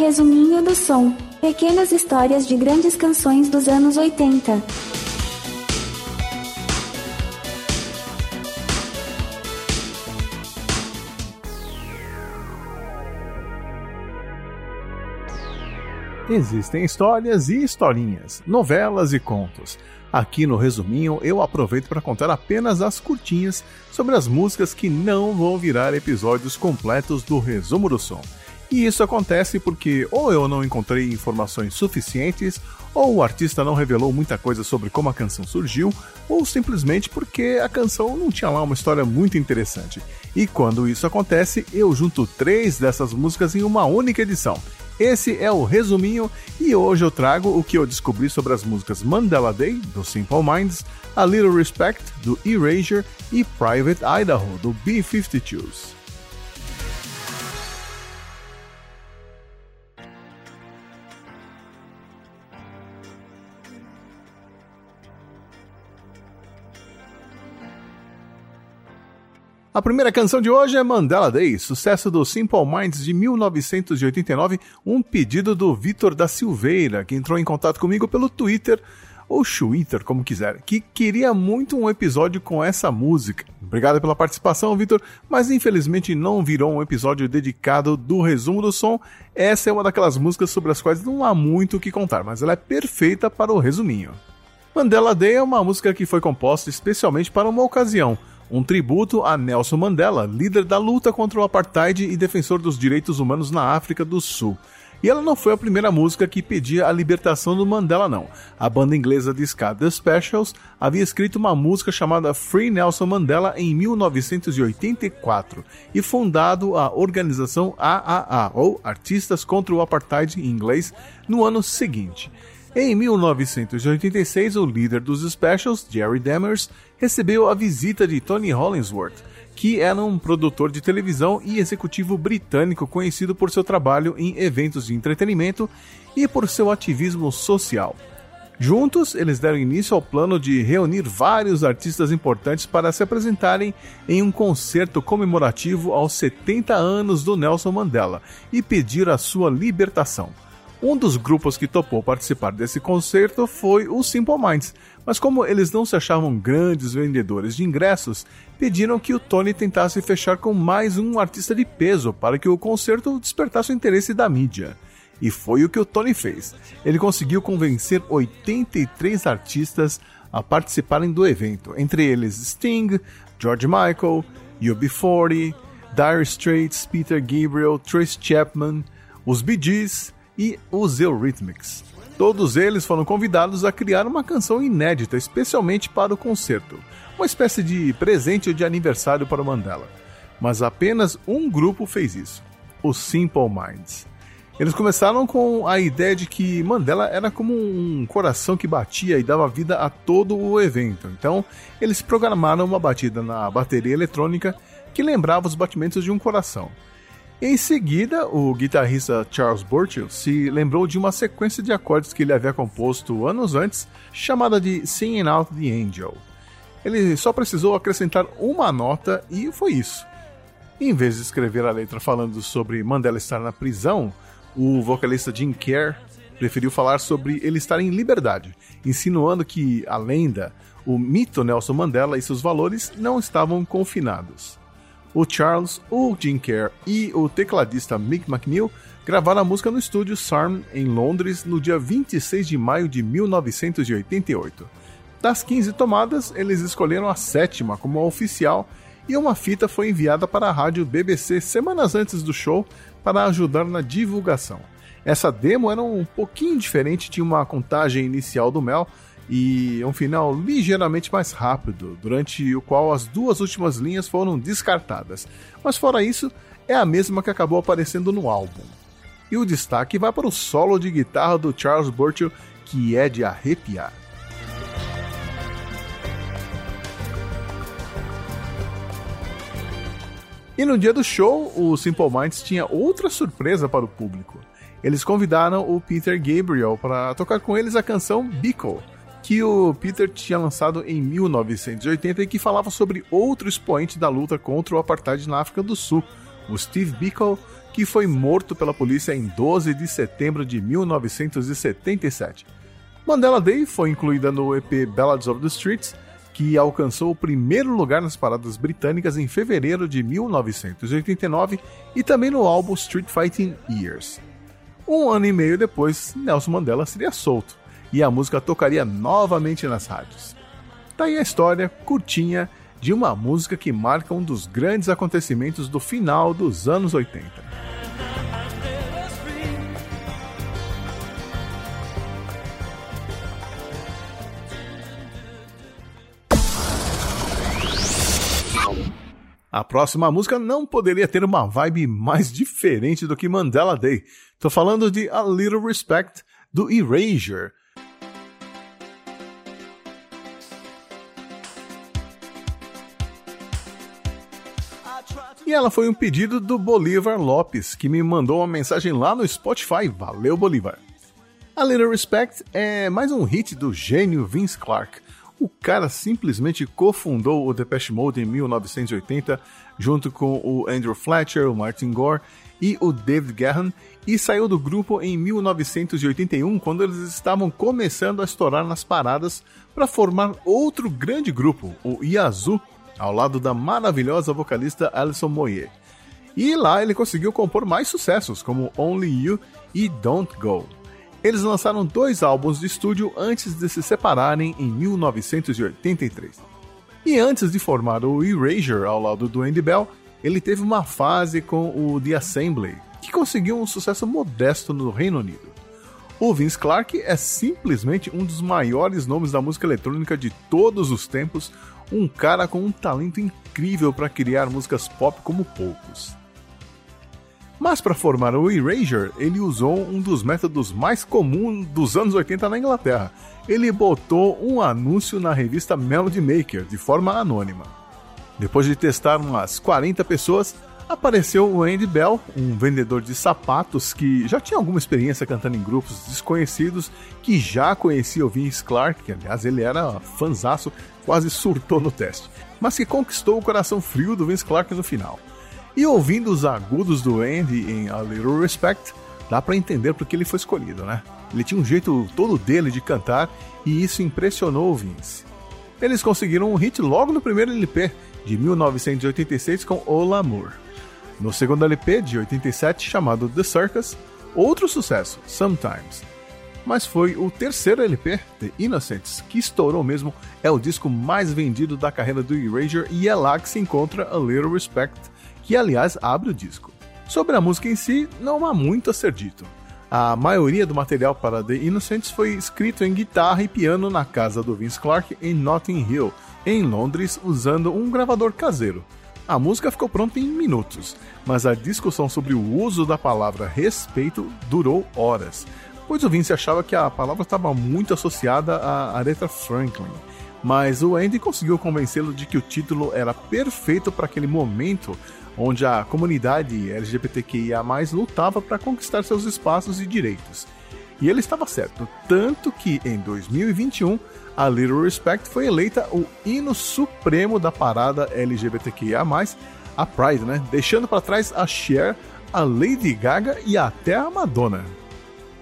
Resuminho do som. Pequenas histórias de grandes canções dos anos 80. Existem histórias e historinhas, novelas e contos. Aqui no resuminho eu aproveito para contar apenas as curtinhas sobre as músicas que não vão virar episódios completos do resumo do som. E isso acontece porque ou eu não encontrei informações suficientes, ou o artista não revelou muita coisa sobre como a canção surgiu, ou simplesmente porque a canção não tinha lá uma história muito interessante. E quando isso acontece, eu junto três dessas músicas em uma única edição. Esse é o resuminho e hoje eu trago o que eu descobri sobre as músicas Mandela Day, do Simple Minds, A Little Respect, do Erasure e Private Idaho, do B-52s. A primeira canção de hoje é Mandela Day, sucesso do Simple Minds de 1989, um pedido do Vitor da Silveira, que entrou em contato comigo pelo Twitter, ou Twitter, como quiser, que queria muito um episódio com essa música. Obrigado pela participação, Vitor, mas infelizmente não virou um episódio dedicado do resumo do som. Essa é uma daquelas músicas sobre as quais não há muito o que contar, mas ela é perfeita para o resuminho. Mandela Day é uma música que foi composta especialmente para uma ocasião um tributo a Nelson Mandela, líder da luta contra o apartheid e defensor dos direitos humanos na África do Sul. E ela não foi a primeira música que pedia a libertação do Mandela, não. A banda inglesa de ska The Specials havia escrito uma música chamada Free Nelson Mandela em 1984 e fundado a organização AAA, ou Artistas contra o Apartheid em inglês, no ano seguinte. Em 1986, o líder dos Specials, Jerry Demers, recebeu a visita de Tony Hollingsworth, que era um produtor de televisão e executivo britânico conhecido por seu trabalho em eventos de entretenimento e por seu ativismo social. Juntos, eles deram início ao plano de reunir vários artistas importantes para se apresentarem em um concerto comemorativo aos 70 anos do Nelson Mandela e pedir a sua libertação. Um dos grupos que topou participar desse concerto foi o Simple Minds, mas como eles não se achavam grandes vendedores de ingressos, pediram que o Tony tentasse fechar com mais um artista de peso para que o concerto despertasse o interesse da mídia. E foi o que o Tony fez. Ele conseguiu convencer 83 artistas a participarem do evento, entre eles Sting, George Michael, UB40, Dire Straits, Peter Gabriel, Trace Chapman, os Bee Gees e os Eurythmics. Todos eles foram convidados a criar uma canção inédita, especialmente para o concerto, uma espécie de presente de aniversário para o Mandela. Mas apenas um grupo fez isso: os Simple Minds. Eles começaram com a ideia de que Mandela era como um coração que batia e dava vida a todo o evento. Então, eles programaram uma batida na bateria eletrônica que lembrava os batimentos de um coração. Em seguida, o guitarrista Charles Burchill se lembrou de uma sequência de acordes que ele havia composto anos antes, chamada de Singing Out the Angel. Ele só precisou acrescentar uma nota e foi isso. Em vez de escrever a letra falando sobre Mandela estar na prisão, o vocalista Jim Kerr preferiu falar sobre ele estar em liberdade, insinuando que a lenda, o mito Nelson Mandela e seus valores não estavam confinados o Charles, o Jim Kerr e o tecladista Mick McNeil gravaram a música no estúdio SARM em Londres no dia 26 de maio de 1988. Das 15 tomadas, eles escolheram a sétima como a oficial e uma fita foi enviada para a rádio BBC semanas antes do show para ajudar na divulgação. Essa demo era um pouquinho diferente, tinha uma contagem inicial do Mel, e um final ligeiramente mais rápido, durante o qual as duas últimas linhas foram descartadas. Mas fora isso, é a mesma que acabou aparecendo no álbum. E o destaque vai para o solo de guitarra do Charles Burchill, que é de arrepiar. E no dia do show, o Simple Minds tinha outra surpresa para o público. Eles convidaram o Peter Gabriel para tocar com eles a canção Bickle, que o Peter tinha lançado em 1980 e que falava sobre outro expoente da luta contra o apartheid na África do Sul, o Steve Biko, que foi morto pela polícia em 12 de setembro de 1977. Mandela Day foi incluída no EP Ballads of the Streets, que alcançou o primeiro lugar nas paradas britânicas em fevereiro de 1989 e também no álbum Street Fighting Years. Um ano e meio depois, Nelson Mandela seria solto e a música tocaria novamente nas rádios. Tá aí a história curtinha de uma música que marca um dos grandes acontecimentos do final dos anos 80. A próxima música não poderia ter uma vibe mais diferente do que Mandela Day. Tô falando de A Little Respect do Erasure. E ela foi um pedido do Bolívar Lopes, que me mandou uma mensagem lá no Spotify. Valeu, Bolívar! A Little Respect é mais um hit do gênio Vince Clarke. O cara simplesmente cofundou o Depeche Mode em 1980, junto com o Andrew Fletcher, o Martin Gore e o David Gahan, e saiu do grupo em 1981, quando eles estavam começando a estourar nas paradas para formar outro grande grupo, o Yazoo, ao lado da maravilhosa vocalista Alison Moyer. E lá ele conseguiu compor mais sucessos, como Only You e Don't Go. Eles lançaram dois álbuns de estúdio antes de se separarem em 1983. E antes de formar o Erasure ao lado do Andy Bell, ele teve uma fase com o The Assembly, que conseguiu um sucesso modesto no Reino Unido. O Vince Clarke é simplesmente um dos maiores nomes da música eletrônica de todos os tempos, um cara com um talento incrível para criar músicas pop como poucos. Mas para formar o Erasure, ele usou um dos métodos mais comuns dos anos 80 na Inglaterra. Ele botou um anúncio na revista Melody Maker de forma anônima. Depois de testar umas 40 pessoas, apareceu o Andy Bell, um vendedor de sapatos que já tinha alguma experiência cantando em grupos desconhecidos, que já conhecia o Vince Clark, que aliás ele era fanzaço, quase surtou no teste, mas que conquistou o coração frio do Vince Clark no final. E ouvindo os agudos do Andy em A Little Respect, dá para entender porque ele foi escolhido, né? Ele tinha um jeito todo dele de cantar e isso impressionou o Vince. Eles conseguiram um hit logo no primeiro LP, de 1986, com O L'amour. No segundo LP, de 87, chamado The Circus, outro sucesso, Sometimes. Mas foi o terceiro LP, The Innocents, que estourou mesmo, é o disco mais vendido da carreira do Erasure e é lá que se encontra A Little Respect, que aliás abre o disco. Sobre a música em si, não há muito a ser dito. A maioria do material para The Innocents foi escrito em guitarra e piano na casa do Vince Clarke em Notting Hill, em Londres, usando um gravador caseiro. A música ficou pronta em minutos, mas a discussão sobre o uso da palavra respeito durou horas, pois o Vince achava que a palavra estava muito associada a Aretha Franklin. Mas o Andy conseguiu convencê-lo de que o título era perfeito para aquele momento onde a comunidade LGBTQIA lutava para conquistar seus espaços e direitos. E ele estava certo, tanto que em 2021 a Little Respect foi eleita o hino supremo da parada LGBTQIA+, a Pride, né? Deixando para trás a Cher, a Lady Gaga e até a Madonna.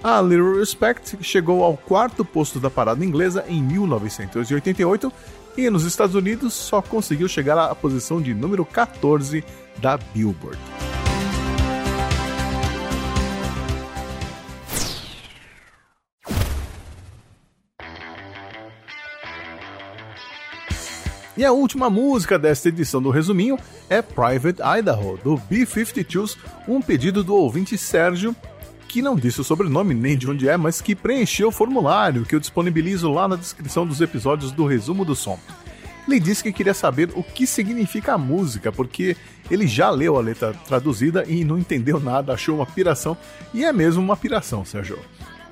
A Little Respect chegou ao quarto posto da parada inglesa em 1988 e nos Estados Unidos só conseguiu chegar à posição de número 14 da Billboard. E a última música desta edição do Resuminho é Private Idaho, do B-52s, um pedido do ouvinte Sérgio, que não disse o sobrenome nem de onde é, mas que preencheu o formulário que eu disponibilizo lá na descrição dos episódios do Resumo do Som. Ele disse que queria saber o que significa a música, porque ele já leu a letra traduzida e não entendeu nada, achou uma piração, e é mesmo uma piração, Sérgio.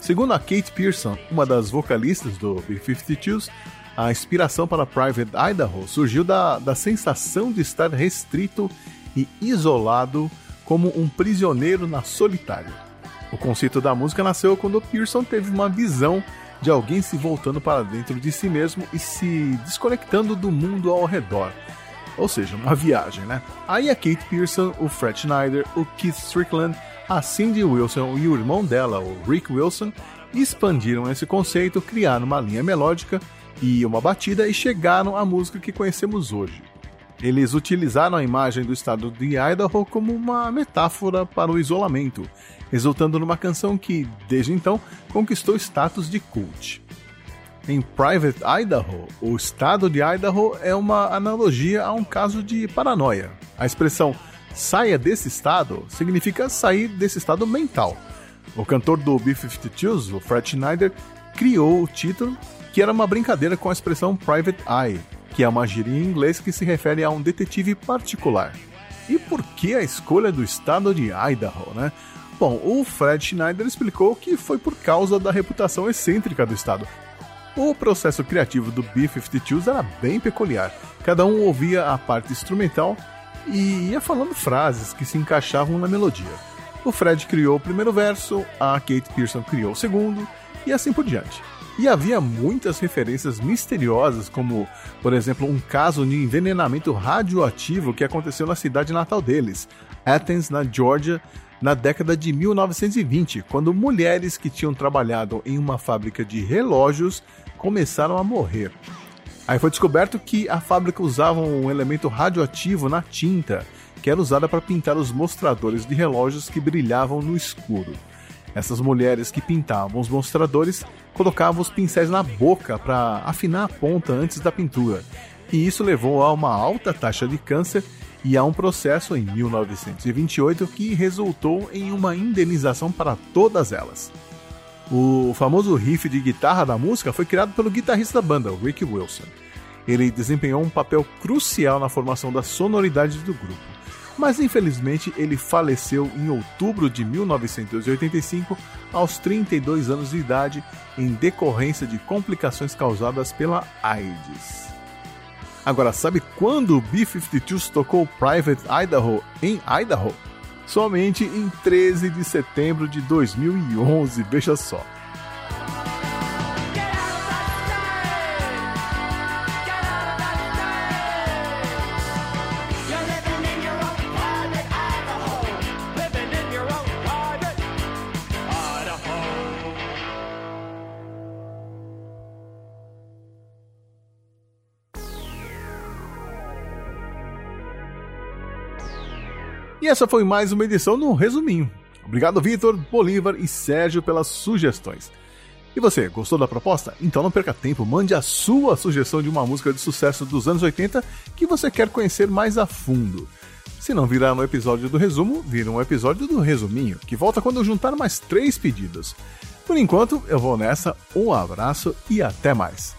Segundo a Kate Pearson, uma das vocalistas do B-52s, a inspiração para Private Idaho surgiu da, da sensação de estar restrito e isolado como um prisioneiro na solitária. O conceito da música nasceu quando Pearson teve uma visão de alguém se voltando para dentro de si mesmo e se desconectando do mundo ao redor. ou seja, uma viagem, né? Aí a Kate Pearson, o Fred Schneider, o Keith Strickland, a Cindy Wilson e o irmão dela, o Rick Wilson, expandiram esse conceito, criaram uma linha melódica e uma batida e chegaram à música que conhecemos hoje. Eles utilizaram a imagem do estado de Idaho como uma metáfora para o isolamento, resultando numa canção que, desde então, conquistou status de cult. Em Private Idaho, o estado de Idaho é uma analogia a um caso de paranoia. A expressão saia desse estado significa sair desse estado mental. O cantor do B-52s, o Fred Schneider, criou o título, que era uma brincadeira com a expressão Private Eye, que é uma gíria em inglês que se refere a um detetive particular. E por que a escolha do estado de Idaho, né? Bom, o Fred Schneider explicou que foi por causa da reputação excêntrica do estado. O processo criativo do B-52s era bem peculiar. Cada um ouvia a parte instrumental e ia falando frases que se encaixavam na melodia. O Fred criou o primeiro verso, a Kate Pearson criou o segundo, e assim por diante. E havia muitas referências misteriosas, como, por exemplo, um caso de envenenamento radioativo que aconteceu na cidade natal deles, Athens, na Georgia, na década de 1920, quando mulheres que tinham trabalhado em uma fábrica de relógios começaram a morrer. Aí foi descoberto que a fábrica usava um elemento radioativo na tinta, que era usada para pintar os mostradores de relógios que brilhavam no escuro. Essas mulheres que pintavam os mostradores colocavam os pincéis na boca para afinar a ponta antes da pintura, e isso levou a uma alta taxa de câncer e a um processo em 1928 que resultou em uma indenização para todas elas. O famoso riff de guitarra da música foi criado pelo guitarrista da banda, Rick Wilson. Ele desempenhou um papel crucial na formação da sonoridade do grupo mas infelizmente ele faleceu em outubro de 1985, aos 32 anos de idade, em decorrência de complicações causadas pela AIDS. Agora, sabe quando o B-52s tocou Private Idaho em Idaho? Somente em 13 de setembro de 2011, veja só. E essa foi mais uma edição no Resuminho. Obrigado, Vitor, Bolívar e Sérgio, pelas sugestões. E você, gostou da proposta? Então não perca tempo, mande a sua sugestão de uma música de sucesso dos anos 80 que você quer conhecer mais a fundo. Se não virar no episódio do resumo, vira um episódio do resuminho, que volta quando eu juntar mais três pedidos. Por enquanto, eu vou nessa, um abraço e até mais.